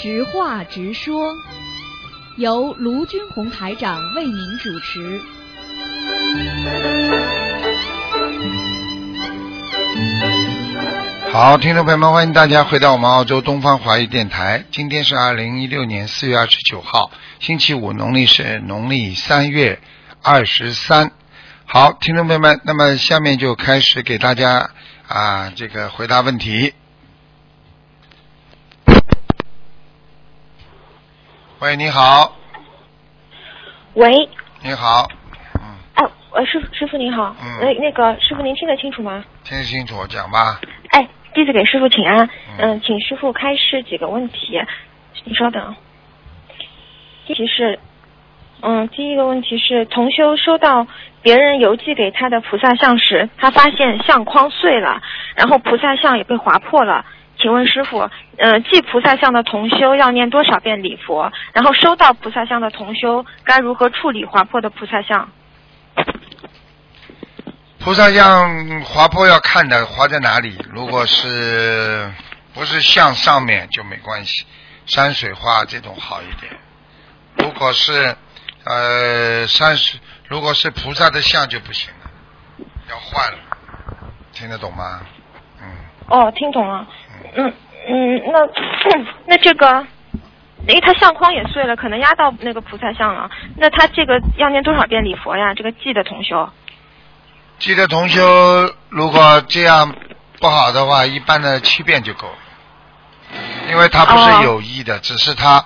直话直说，由卢军红台长为您主持。好，听众朋友们，欢迎大家回到我们澳洲东方华语电台。今天是二零一六年四月二十九号，星期五，农历是农历三月二十三。好，听众朋友们，那么下面就开始给大家啊这个回答问题。喂，你好，喂，你好，嗯，哎，呃，师傅，师傅您好，嗯那那个师傅您听得清楚吗？听得清楚，讲吧。哎，弟子给师傅请安，嗯嗯、请师傅开示几个问题，你稍等。第一题是，嗯，第一个问题是，同修收到别人邮寄给他的菩萨像时，他发现相框碎了，然后菩萨像也被划破了。请问师傅，呃，祭菩萨像的同修要念多少遍礼佛？然后收到菩萨像的同修该如何处理划破的菩萨像？菩萨像划破要看的划在哪里，如果是不是像上面就没关系，山水画这种好一点。如果是呃山水，如果是菩萨的像就不行了，要换了，听得懂吗？嗯，哦，听懂了。嗯嗯，那 那这个，因为他相框也碎了，可能压到那个菩萨像了。那他这个要念多少遍礼佛呀？这个记的同修。记得同修如果这样不好的话，一般的七遍就够了，因为他不哦是有意的，只是他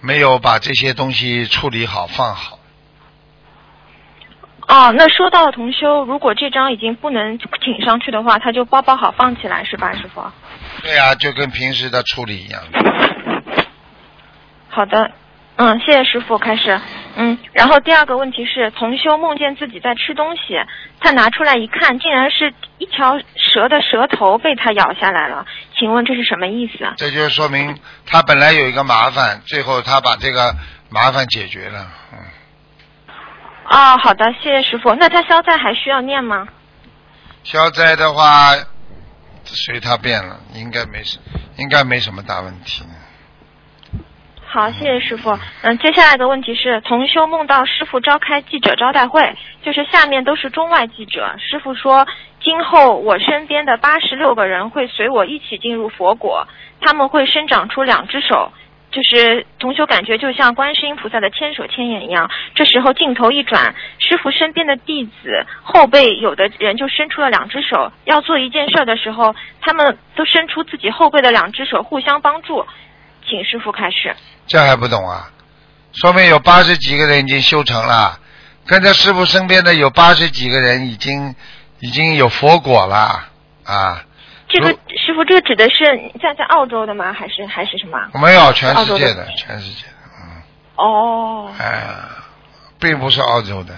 没有把这些东西处理好放好。哦，那收到的同修，如果这张已经不能请上去的话，他就包包好放起来是吧，师傅？对啊、就跟平时的处理一样。好的，嗯，谢谢师傅，开始。嗯，然后第二个问题是，同修梦见自己在吃东西，他拿出来一看，竟然是一条蛇的蛇头被他咬下来了，请问这是什么意思啊？这就说明他本来有一个麻烦，最后他把这个麻烦解决了。嗯，哦，好的，谢谢师傅。那他消灾还需要念吗？消灾的话随他便了，应该没什，应该没什么大问题。好，谢谢师傅。嗯，接下来的问题是，同修梦到师傅召开记者招待会，就是下面都是中外记者。师傅说，今后我身边的八十六个人会随我一起进入佛国，他们会生长出两只手。就是同修感觉就像观世音菩萨的千手千眼一样。这时候镜头一转，师傅身边的弟子后背有的人就伸出了两只手，要做一件事的时候，他们都伸出自己后背的两只手互相帮助。请师傅开始。这还不懂啊？说明有八十几个人已经修成了，跟着师傅身边的有八十几个人已经已经有佛果了啊！这个师傅，这个指的是在在澳洲的吗？还是还是什么？没有全世界的，全世界的，嗯。哦，哎，并不是澳洲的，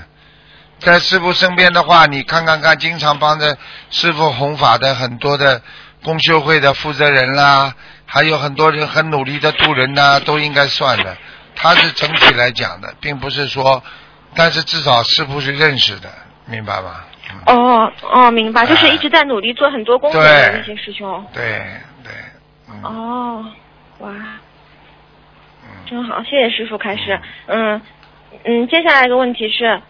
在师傅身边的话，你看看看，经常帮着师傅弘法的很多的公修会的负责人啦，还有很多人很努力的渡人呐、都应该算的。他是整体来讲的，并不是说，但是至少师傅是认识的，明白吗？嗯，哦哦，明白，就是哎一直在努力做很多工作的那些师兄。对对，嗯，哦，哇，嗯真好，谢谢师傅开始。嗯嗯，接下来一个问题是，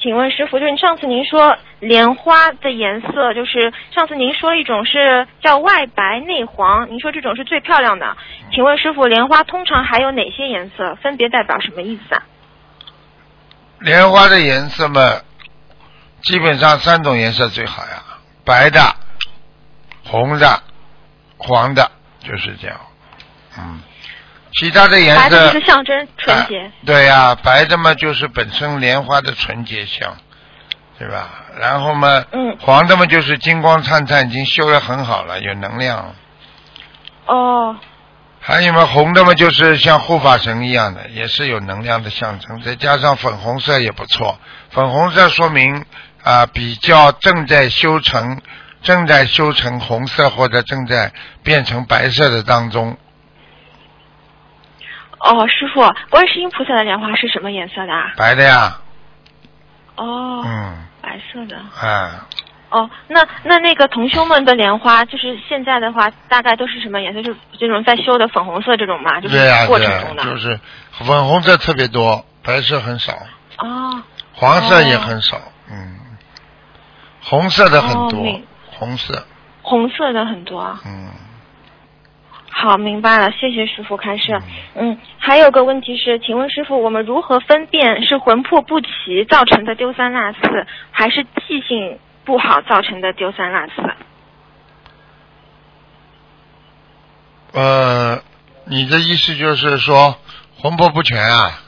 请问师傅，就是上次您说莲花的颜色，就是上次您说一种是叫外白内黄，您说这种是最漂亮的。请问师傅，莲花通常还有哪些颜色？分别代表什么意思啊？莲花的颜色嘛，基本上三种颜色最好呀，白的、红的、黄的，就是这样。嗯，其他的颜白的色就是象征纯洁。哎对呀、白的嘛就是本身莲花的纯洁相，对吧？然后嘛，嗯黄的嘛就是金光灿灿，已经修得很好了，有能量。哦，还有嘛，红的嘛就是像护法神一样的，也是有能量的象征。再加上粉红色也不错，粉红色说明啊、比较正在修成，正在修成红色或者正在变成白色的当中。哦，师傅，观世音菩萨的莲花是什么颜色的啊？白的呀，哦，嗯，白色的。啊，哦，那那那个同修们的莲花，就是现在的话，大概都是什么颜色？就是这种在修的粉红色这种嘛，就是、过、程中的。就是粉红色特别多，白色很少，哦黄色也很少，嗯，红色的很多，哦红色，红色的很多啊。嗯，好，明白了，谢谢师傅开示。嗯，还有个问题是，请问师傅，我们如何分辨是魂魄不齐造成的丢三落四，还是记性不好造成的丢三落四？呃，你的意思就是说魂魄不全啊？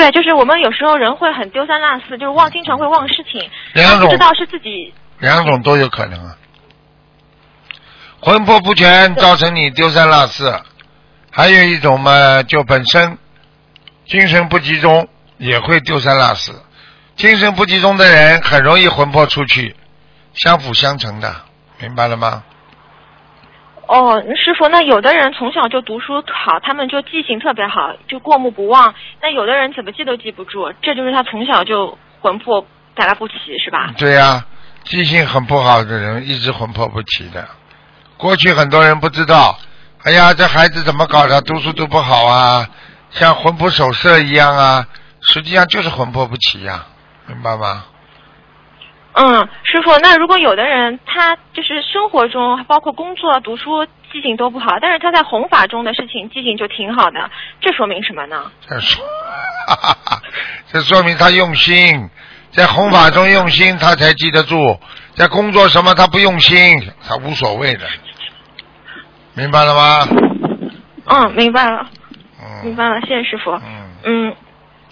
对，就是我们有时候人会很丢三落四，就是忘，经常会忘事情，两种不知道是自己两种都有可能啊。魂魄不全造成你丢三落四，还有一种嘛，就本身精神不集中也会丢三落四。精神不集中的人很容易魂魄出去，相辅相成的，明白了吗？哦，师傅，那有的人从小就读书好，他们就记性特别好，就过目不忘。那有的人怎么记都记不住，这就是他从小就魂魄带来不齐，是吧？对呀、记性很不好的人一直魂魄不齐的。过去很多人不知道，哎呀，这孩子怎么搞的？读书都不好啊，像魂不守舍一样啊，实际上就是魂魄不齐呀、明白吗？嗯，师傅，那如果有的人他就是生活中包括工作、读书记性都不好，但是他在弘法中的事情记性就挺好的，这说明什么呢？这说，这说明他用心，在弘法中用心，他才记得住。在工作什么他不用心，他无所谓的，明白了吗？嗯，明白了，明嗯白了，谢谢师傅。嗯，嗯，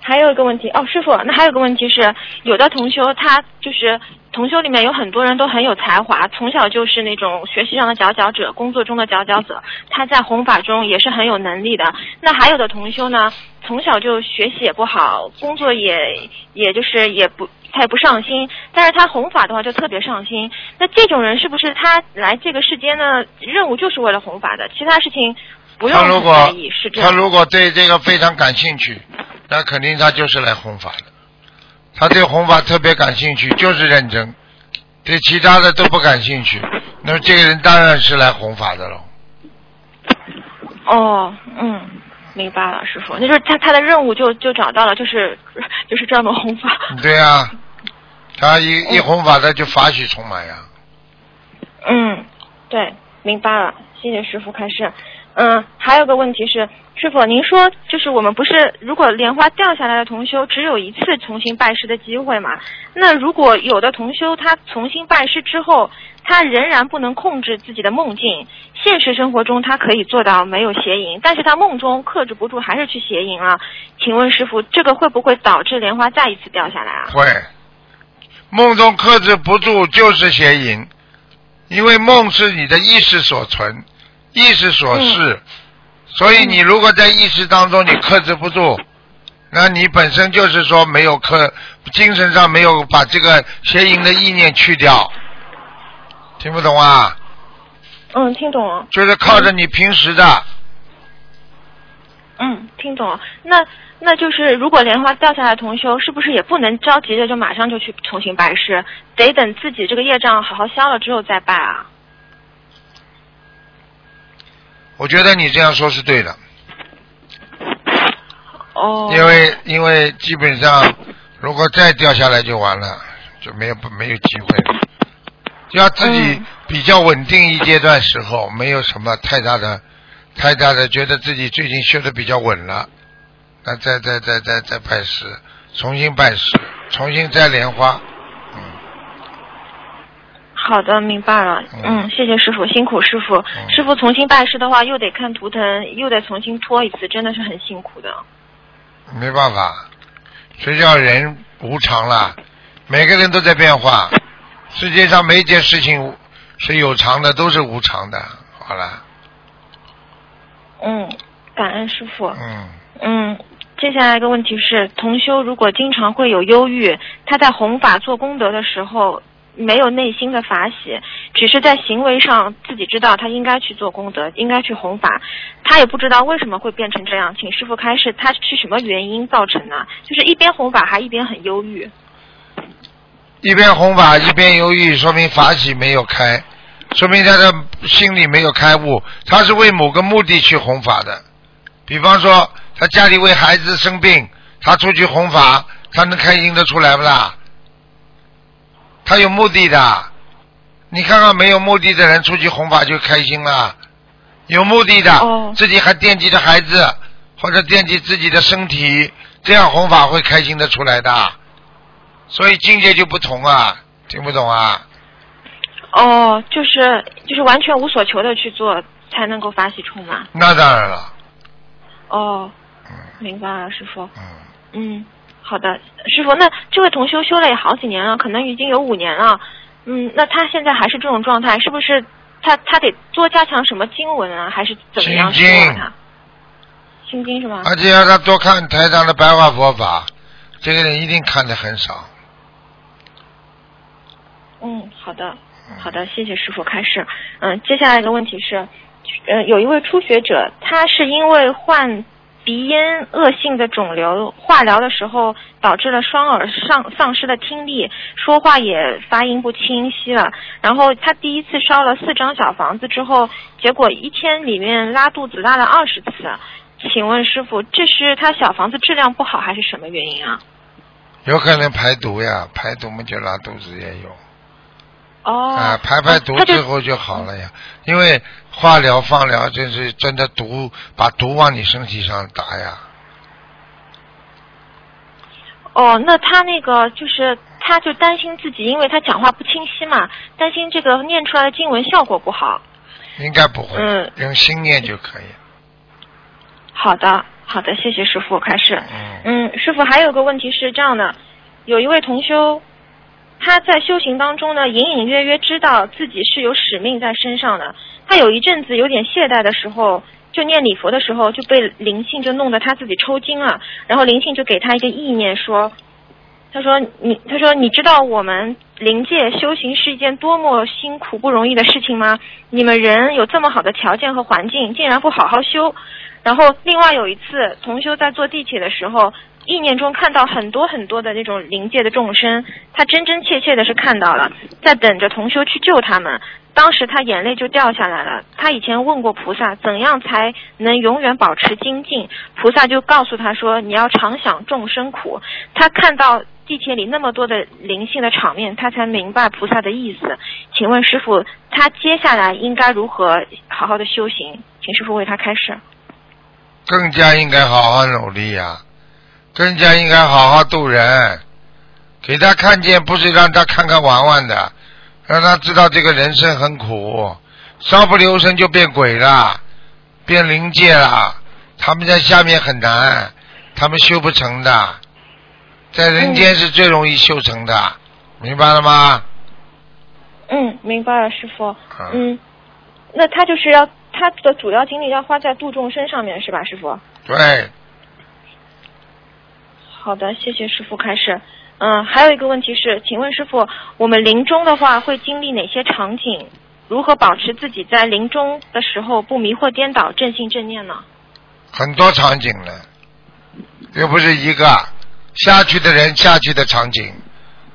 还有一个问题哦，师傅，那还有个问题是，有的同修他就是同修里面有很多人都很有才华，从小就是那种学习上的佼佼者，工作中的佼佼者，他在弘法中也是很有能力的。那还有的同修呢，从小就学习也不好，工作也也就是也不。他也不上心，但是他弘法的话就特别上心。那这种人是不是他来这个世间呢？任务就是为了弘法的，其他事情不用很他如果在意，是这样。他如果对这个非常感兴趣，那肯定他就是来弘法的。他对弘法特别感兴趣，就是认真；对其他的都不感兴趣，那么这个人当然是来弘法的喽。哦，嗯，明白了，师傅，那就是他他的任务就就找到了，就是就是专门弘法。对呀、他一一弘法，他就法喜充满呀。嗯，对，明白了，谢谢师傅开示。嗯，还有个问题是，师傅，您说就是我们不是如果莲花掉下来的同修只有一次重新拜师的机会嘛？那如果有的同修他重新拜师之后，他仍然不能控制自己的梦境，现实生活中他可以做到没有邪淫，但是他梦中克制不住还是去邪淫了。请问师傅，这个会不会导致莲花再一次掉下来啊？会，梦中克制不住就是邪淫，因为梦是你的意识所存，意识所示，所以你如果在意识当中你克制不住，那你本身就是说没有克，精神上没有把这个邪淫的意念去掉，听不懂啊？嗯，听懂了。就是靠着你平时的，嗯，听懂了。那那就是，如果莲花掉下来，同修是不是也不能着急的就马上就去重新拜师，得等自己这个业障好好消了之后再拜啊？我觉得你这样说是对的。哦。因为因为基本上，如果再掉下来就完了，就没有没有机会了。就要自己嗯比较稳定一阶段时候，没有什么太大的太大的，觉得自己最近修的比较稳了，那再再再再再拜师，重新拜师，重新摘莲花，嗯，好的，明白了。嗯嗯，谢谢师傅，辛苦师傅。师傅重新拜师的话，又得看图腾，又得重新拖一次，真的是很辛苦的。没办法，谁叫人无常了？每个人都在变化，世界上每一件事情是有常的，都是无常的。好了，嗯，感恩师傅。嗯，嗯，接下来一个问题是，同修如果经常会有忧郁，他在弘法做功德的时候，没有内心的法喜，只是在行为上自己知道他应该去做功德，应该去弘法，他也不知道为什么会变成这样，请师傅开示，他是什么原因造成的？就是一边弘法还一边很忧郁。一边弘法一边忧郁，说明法喜没有开，说明他的心里没有开悟。他是为某个目的去弘法的，比方说他家里为孩子生病，他出去弘法，他能开心得出来不啦？他有目的的，你看看没有目的的人出去弘法就开心了，有目的的，哦自己还惦记着孩子或者惦记自己的身体，这样弘法会开心的出来的。所以境界就不同啊，听不懂啊？哦，就是就是完全无所求的去做，才能够法喜充满。那当然了，哦，嗯明白了，师傅。嗯，嗯，好的，师傅。那这位同修修了也好几年了，可能已经有五年了。嗯，那他现在还是这种状态，是不是他他得多加强什么经文啊，还是怎么样修心经啊？心经是吗？而且要他多看台上的白话佛法，这个人一定看的很少。嗯，好的，好的，谢谢师傅开始。嗯，接下来一个问题是，呃，有一位初学者，他是因为患鼻咽恶性的肿瘤，化疗的时候导致了双耳丧丧失了听力，说话也发音不清晰了。然后他第一次烧了四张小房子之后，结果一天里面拉肚子拉了二十次。请问师傅，这是他小房子质量不好，还是什么原因啊？有可能排毒呀，排毒嘛就拉肚子也有。哦，啊，排排毒之后就好了呀。因为化疗、放疗，就是真的毒，把毒往你身体上打呀。哦，那他那个就是，他就担心自己，因为他讲话不清晰嘛，担心这个念出来的经文效果不好。应该不会，嗯用心念就可以。好的，好的，谢谢师傅开始。嗯，嗯，师傅还有个问题是这样的，有一位同修，他在修行当中呢，隐隐约约知道自己是有使命在身上的。他有一阵子有点懈怠的时候，就念礼佛的时候，就被灵性就弄得他自己抽筋了。然后灵性就给他一个意念说，他说你，他说你知道我们灵界修行是一件多么辛苦不容易的事情吗？你们人有这么好的条件和环境，竟然不好好修。然后另外有一次，同修在坐地铁的时候，意念中看到很多很多的那种灵界的众生，他真真切切的是看到了，在等着同修去救他们。当时他眼泪就掉下来了。他以前问过菩萨，怎样才能永远保持精进？菩萨就告诉他说，你要常想众生苦。他看到地铁里那么多的灵性的场面，他才明白菩萨的意思。请问师傅，他接下来应该如何好好的修行？请师傅为他开示。更加应该好好努力呀、更加应该好好度人，给他看见，不是让他看看玩玩的，让他知道这个人生很苦，稍不留神就变鬼了，变灵界了。他们在下面很难，他们修不成的，在人间是最容易修成的，明白了吗？嗯，明白了，师傅。嗯嗯，那他就是要他的主要精力要花在度众生上面，是吧，师傅？对，好的，谢谢师傅开始。嗯，还有一个问题是，请问师傅，我们临终的话会经历哪些场景？如何保持自己在临终的时候不迷惑颠倒、正信正念呢？很多场景了，又不是一个下去的人下去的场景，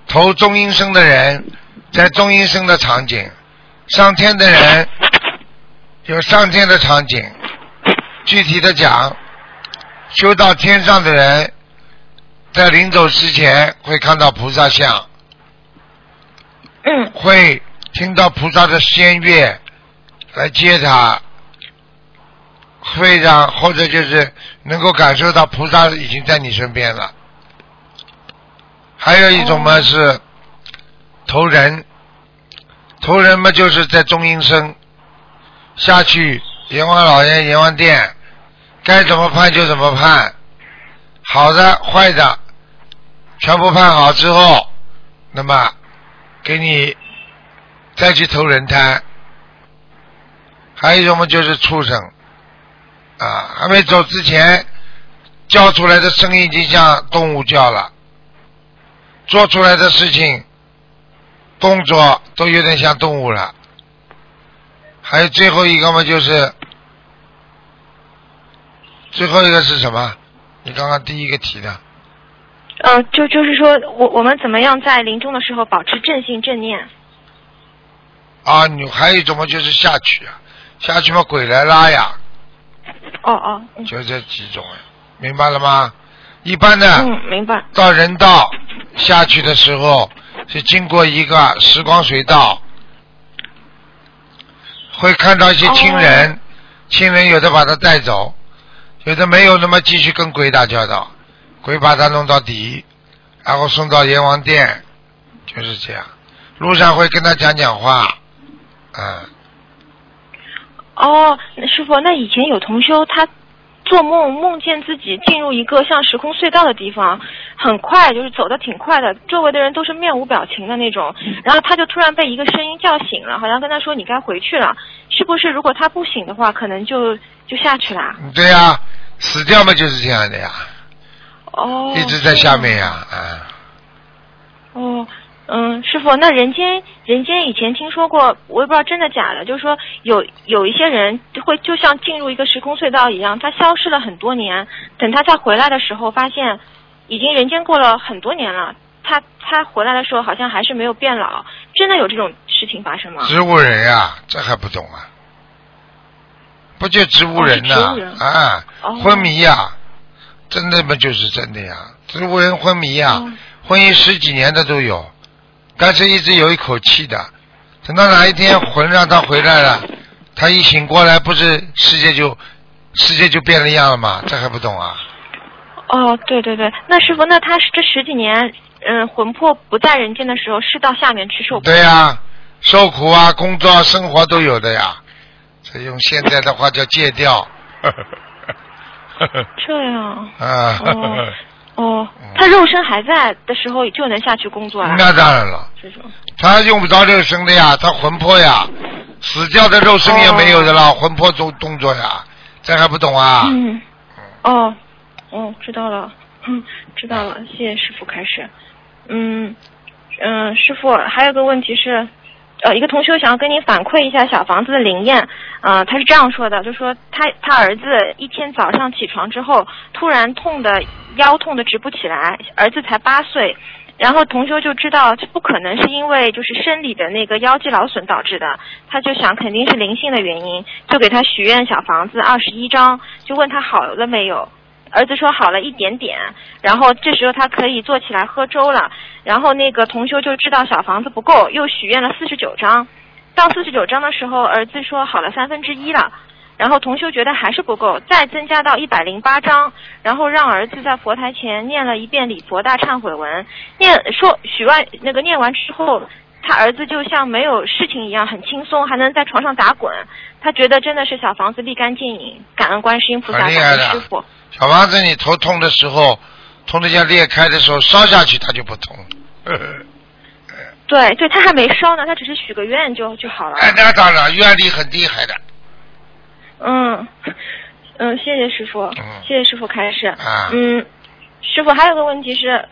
投中阴身的人在中阴身的场景，上天的人有上天的场景。具体的讲，修到天上的人，在临走之前会看到菩萨像，嗯。会听到菩萨的仙乐来接他，会让或者就是能够感受到菩萨已经在你身边了。还有一种嘛哦。是投人，投人嘛就是在中阴身。下去阎王老爷阎王殿，该怎么判就怎么判，好的坏的全部判好之后，那么给你再去投人胎。还有一种嘛就是畜生，啊，还没走之前叫出来的声音已经像动物叫了，做出来的事情动作都有点像动物了。还有最后一个嘛就是，最后一个是什么？你刚刚第一个提的嗯、就就是说我我们怎么样在临终的时候保持正信正念？啊，你还有一种嘛，就是下去啊，下去嘛，鬼来拉呀，哦哦，嗯就这几种呀，明白了吗？一般的、嗯，明白。到人道下去的时候，是经过一个时光隧道，会看到一些亲人，亲人有的把他带走，有的没有，那么继续跟鬼打交道，鬼把他弄到底，然后送到阎王殿，就是这样。路上会跟他讲讲话，嗯，哦，那师傅，那以前有同修他做梦梦见自己进入一个像时空隧道的地方，很快就是走的挺快的，周围的人都是面无表情的那种，然后他就突然被一个声音叫醒了，好像跟他说你该回去了，是不是？如果他不醒的话，可能就就下去了。对呀、死掉嘛就是这样的呀，哦，一直在下面呀，啊。哦，嗯，师傅，那人间人间以前听说过，我也不知道真的假的，就是说有有一些人会就像进入一个时空隧道一样，他消失了很多年，等他再回来的时候，发现已经人间过了很多年了。他他回来的时候好像还是没有变老，真的有这种事情发生吗？植物人呀、这还不懂啊？不就植物人呐、哦是植物人啊，哦昏迷呀、真的嘛就是真的呀，植物人昏迷呀、哦昏迷十几年的都有，但是一直有一口气的，等到哪一天魂让他回来了，他一醒过来，不是世界就世界就变了样了吗？这还不懂啊？哦，对对对，那师傅，那他是这十几年，嗯，魂魄不在人间的时候，是到下面去受苦对呀、受苦啊，工作、生活都有的呀。这用现在的话叫戒掉。这样。啊，哦哦，他肉身还在的时候就能下去工作了。那当然了，这种。他用不着肉身的呀，他魂魄呀，死掉的肉身也没有的了，魂魄做动作呀，这还不懂啊？嗯。哦，哦，知道了，嗯，知道了，谢谢师傅开始。嗯嗯，师傅还有个问题是。呃，一个同学想要跟您反馈一下小房子的灵验，呃，他是这样说的，就说他他儿子一天早上起床之后，突然痛的腰痛的直不起来，儿子才八岁，然后同学就知道这不可能是因为就是生理的那个腰肌劳损导致的，他就想肯定是灵性的原因，就给他许愿小房子二十一张，就问他好了没有。儿子说好了一点点，然后这时候他可以坐起来喝粥了，然后那个同修就知道小房子不够，又许愿了四十九张，到四十九张的时候，儿子说好了三分之一了，然后同修觉得还是不够，再增加到一百零八张，然后让儿子在佛台前念了一遍礼佛大忏悔文，念说许完那个念完之后。他儿子就像没有事情一样，很轻松，还能在床上打滚。他觉得真的是小房子立竿见影，感恩观世音菩萨，感恩师傅。小房子，你头痛的时候，痛的像裂开的时候，烧下去它就不痛。对对，他还没烧呢，他只是许个愿就就好了。哎，那当然，愿力很厉害的。嗯嗯，谢谢师傅，嗯谢谢师傅开示。啊嗯，师傅还有个问题是，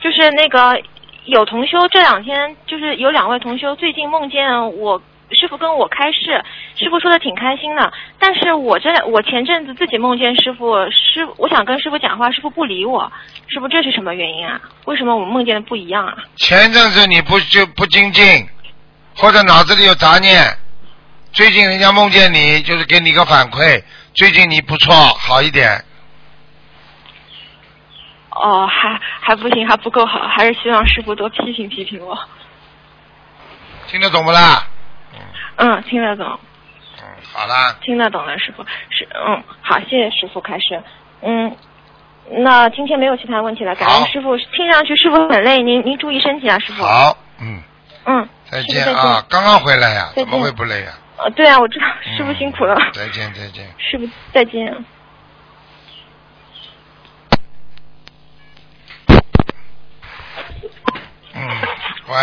就是那个有同修这两天，就是有两位同修最近梦见我。师傅跟我开示，师傅说的挺开心的，但是我这我前阵子自己梦见师傅，师我想跟师傅讲话，师傅不理我，师傅这是什么原因啊？为什么我们梦见的不一样啊？前阵子你不就不精进，或者脑子里有杂念，最近人家梦见你，就是给你一个反馈，最近你不错，好一点。哦，还还不行，还不够好，还是希望师傅多批评批评我。听得懂不啦？嗯，听得懂。嗯，好啦，听得懂了，师傅是嗯，好，谢谢师傅开始，嗯，那今天没有其他问题了，感恩师傅。听上去师傅很累，您您注意身体啊，师傅。好，嗯，嗯，再见啊，刚刚回来呀，怎么会不累呀？呃，对啊，我知道，师傅辛苦了，嗯再见，再见。师傅再见。喂，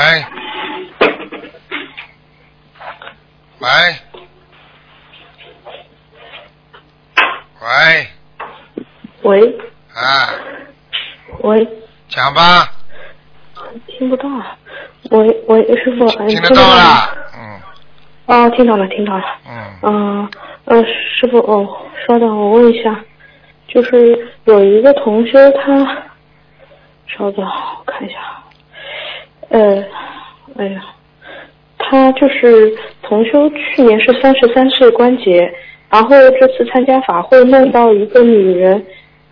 喂，喂，喂。啊，喂，讲吧，听不到。喂喂，师傅，嗯听得到吗？到啦，嗯。哦，听到了，听到了。嗯，嗯呃，师傅，哦，稍等，我问一下，就是有一个同修他稍等，我看一下。呃，哎呀，他就是同修，去年是三十三岁关节，然后这次参加法会梦到一个女人，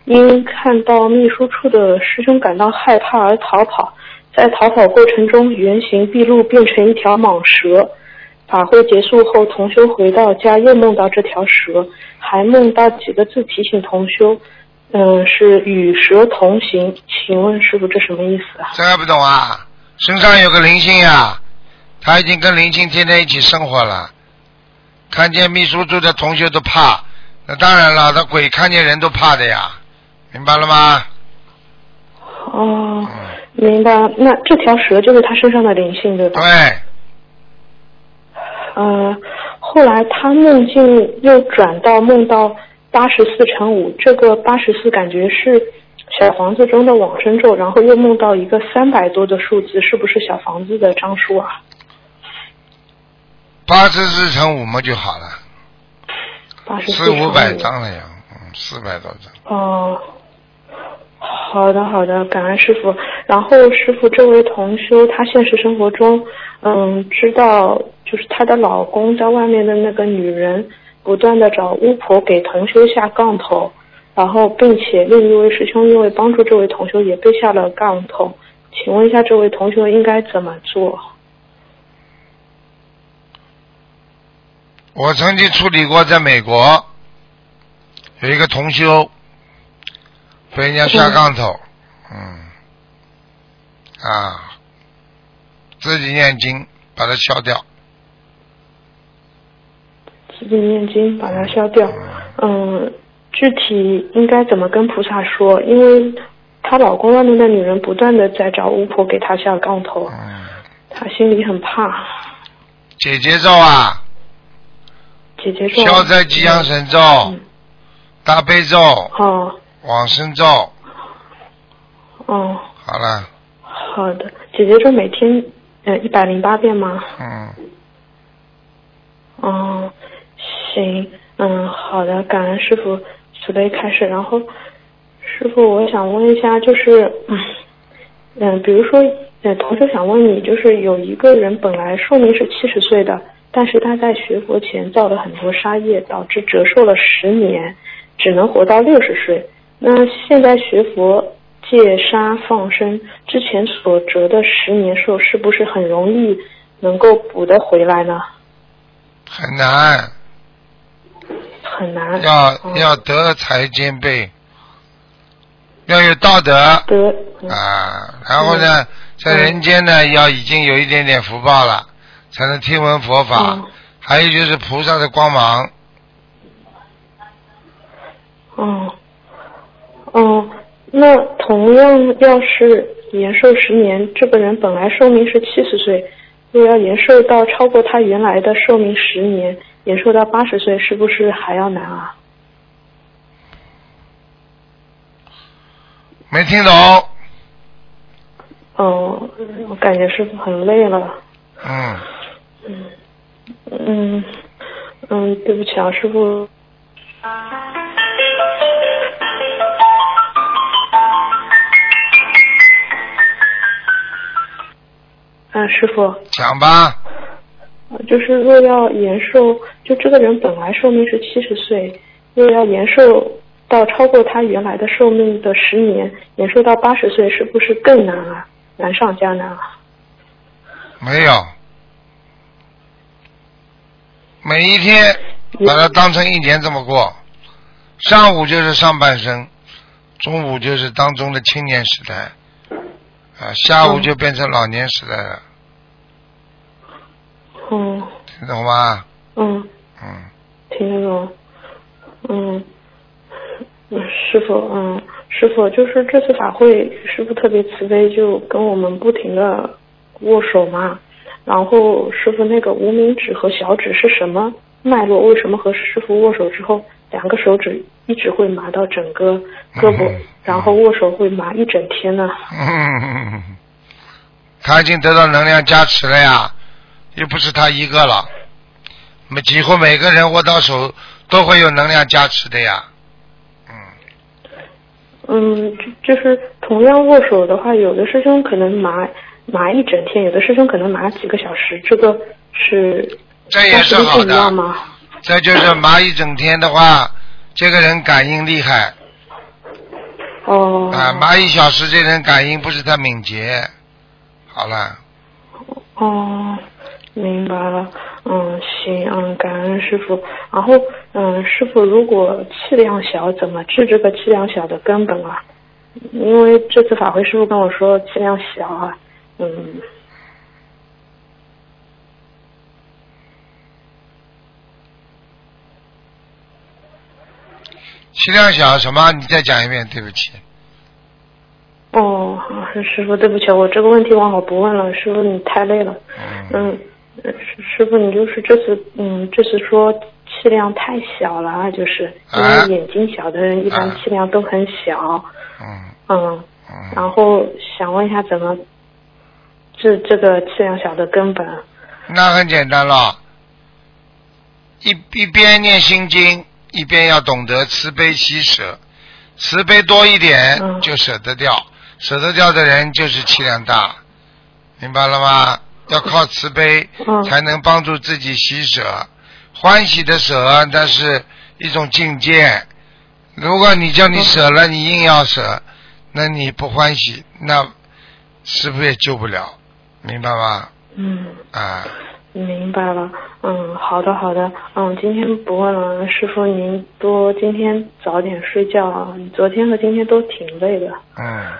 因看到秘书处的师兄感到害怕而逃跑，在逃跑过程中原形毕露，变成一条蟒蛇。法会结束后，同修回到家又梦到这条蛇，还梦到几个字提醒同修，嗯、是与蛇同行。请问师傅这什么意思啊？这还不懂啊？身上有个灵性呀，他已经跟灵性天天一起生活了。看见秘书处的同学都怕，那当然了，那鬼看见人都怕的呀，明白了吗？哦，嗯，明白。那这条蛇就是他身上的灵性，对吧？对，呃，后来他梦境又转到梦到八十四乘五，这个八十四感觉是小房子中的往生咒，然后又梦到一个三百多的数字，是不是小房子的张数啊？八十四乘五嘛就好了，八十四四五百张了呀，嗯，四百多张。哦，好的好的，感恩师傅。然后师傅，这位同修她现实生活中，嗯，知道就是她的老公在外面的那个女人，不断的找巫婆给同修下杠头，然后并且另一位师兄因为帮助这位同修也被下了杠头，请问一下这位同修应该怎么做？我曾经处理过，在美国有一个同修被人家下杠头，嗯，啊，自己念经把它消掉，自己念经把它消掉。嗯，具体应该怎么跟菩萨说？因为她老公外面的女人不断的在找巫婆给她下杠头，嗯，她心里很怕。姐姐咒啊，姐姐咒。消灾吉祥神咒、嗯。大悲咒、哦往生咒，哦，好了，好的。姐姐咒每天呃一百零八遍吗？嗯，哦，行，嗯，好的，感恩师傅慈悲开示。然后，师傅，我想问一下，就是，嗯，比如说，呃，同学想问你，就是有一个人本来寿命是七十岁的，但是他在学佛前造了很多杀业，导致折寿了十年，只能活到六十岁。那现在学佛戒杀放生之前所折的十年寿，是不是很容易能够补得回来呢？很难，很难。要嗯要德才兼备，要有道德。德。嗯啊，然后呢，在人间呢要已经有一点点福报了，才能听闻佛法嗯。还有就是菩萨的光芒，哦，哦，那同样要是延寿十年，这个人本来寿命是七十岁，又要延寿到超过他原来的寿命十年，延寿到八十岁，是不是还要难啊？没听懂？哦，我感觉师傅很累了。嗯，嗯嗯嗯，对不起啊，师傅。啊，师傅，讲吧。就是若要延寿，就这个人本来寿命是七十岁，若要延寿到超过他原来的寿命的十年，延寿到八十岁，是不是更难啊？难上加难啊！没有，每一天把它当成一年这么过，上午就是上半生，中午就是当中的青年时代，啊，下午就变成老年时代了，嗯听懂吗？嗯，嗯，听得懂。嗯，嗯师傅，嗯，师傅，就是这次法会，师傅特别慈悲，就跟我们不停的握手嘛。然后师傅那个无名指和小指是什么脉络？为什么和师傅握手之后，两个手指一直会麻到整个胳膊，嗯 然后握手会麻一整天呢？嗯，他已经得到能量加持了呀，又不是他一个了，每几乎每个人握到手都会有能量加持的呀，嗯，嗯，就就是同样握手的话，有的师兄可能麻麻一整天，有的师兄可能麻几个小时，这个是这也是好的？这就是麻一整天的话，这个人感应厉害。哦。啊，麻一小时，这人感应不是太敏捷。好了，哦，明白了。嗯，行，嗯，感恩师傅。然后，嗯，师傅，如果气量小，怎么治这个气量小的根本啊？因为这次法会师傅跟我说气量小啊，嗯，气量小什么？你再讲一遍，对不起。哦，师傅，对不起，我这个问题忘了不问了。师傅，你太累了。嗯，师师傅，你就是这次，嗯，这次说气量太小了啊，就是因啊为眼睛小的人一般啊气量都很小，嗯嗯，嗯，然后想问一下怎么治这个气量小的根本？那很简单了，一一边念心经，一边要懂得慈悲喜舍，慈悲多一点嗯就舍得掉，舍得掉的人就是气量大，明白了吗？要靠慈悲嗯才能帮助自己喜舍，欢喜的舍那是一种境界。如果你叫你舍了，你硬要舍，那你不欢喜，那师傅也救不了，明白吗？嗯，啊。明白了。嗯，好的好的。嗯，今天不问了，师傅您多今天早点睡觉啊。昨天和今天都挺累的。嗯，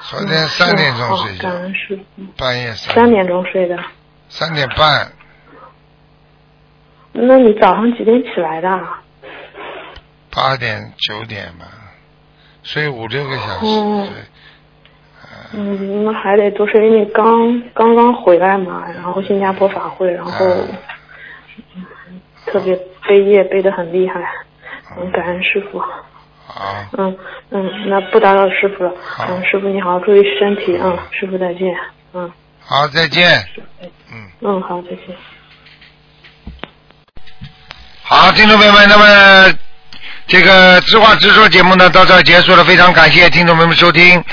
昨天三点钟睡觉嗯好，感恩师傅。半夜三三点钟睡的。三点半，那你早上几点起来的啊？八点九点吧，睡五六个小时。嗯，那还得多睡，因为刚刚刚回来嘛，然后新加坡法会，然后、特别背业背得很厉害，嗯，感恩师傅。好，嗯嗯，那不打扰师傅了。好嗯，师傅你好，注意身体。嗯，师傅再见。嗯好，再见。嗯，嗯，好，再见。好，听众朋友们，那么这个知话直说节目呢到这儿结束了，非常感谢听众朋友们收听。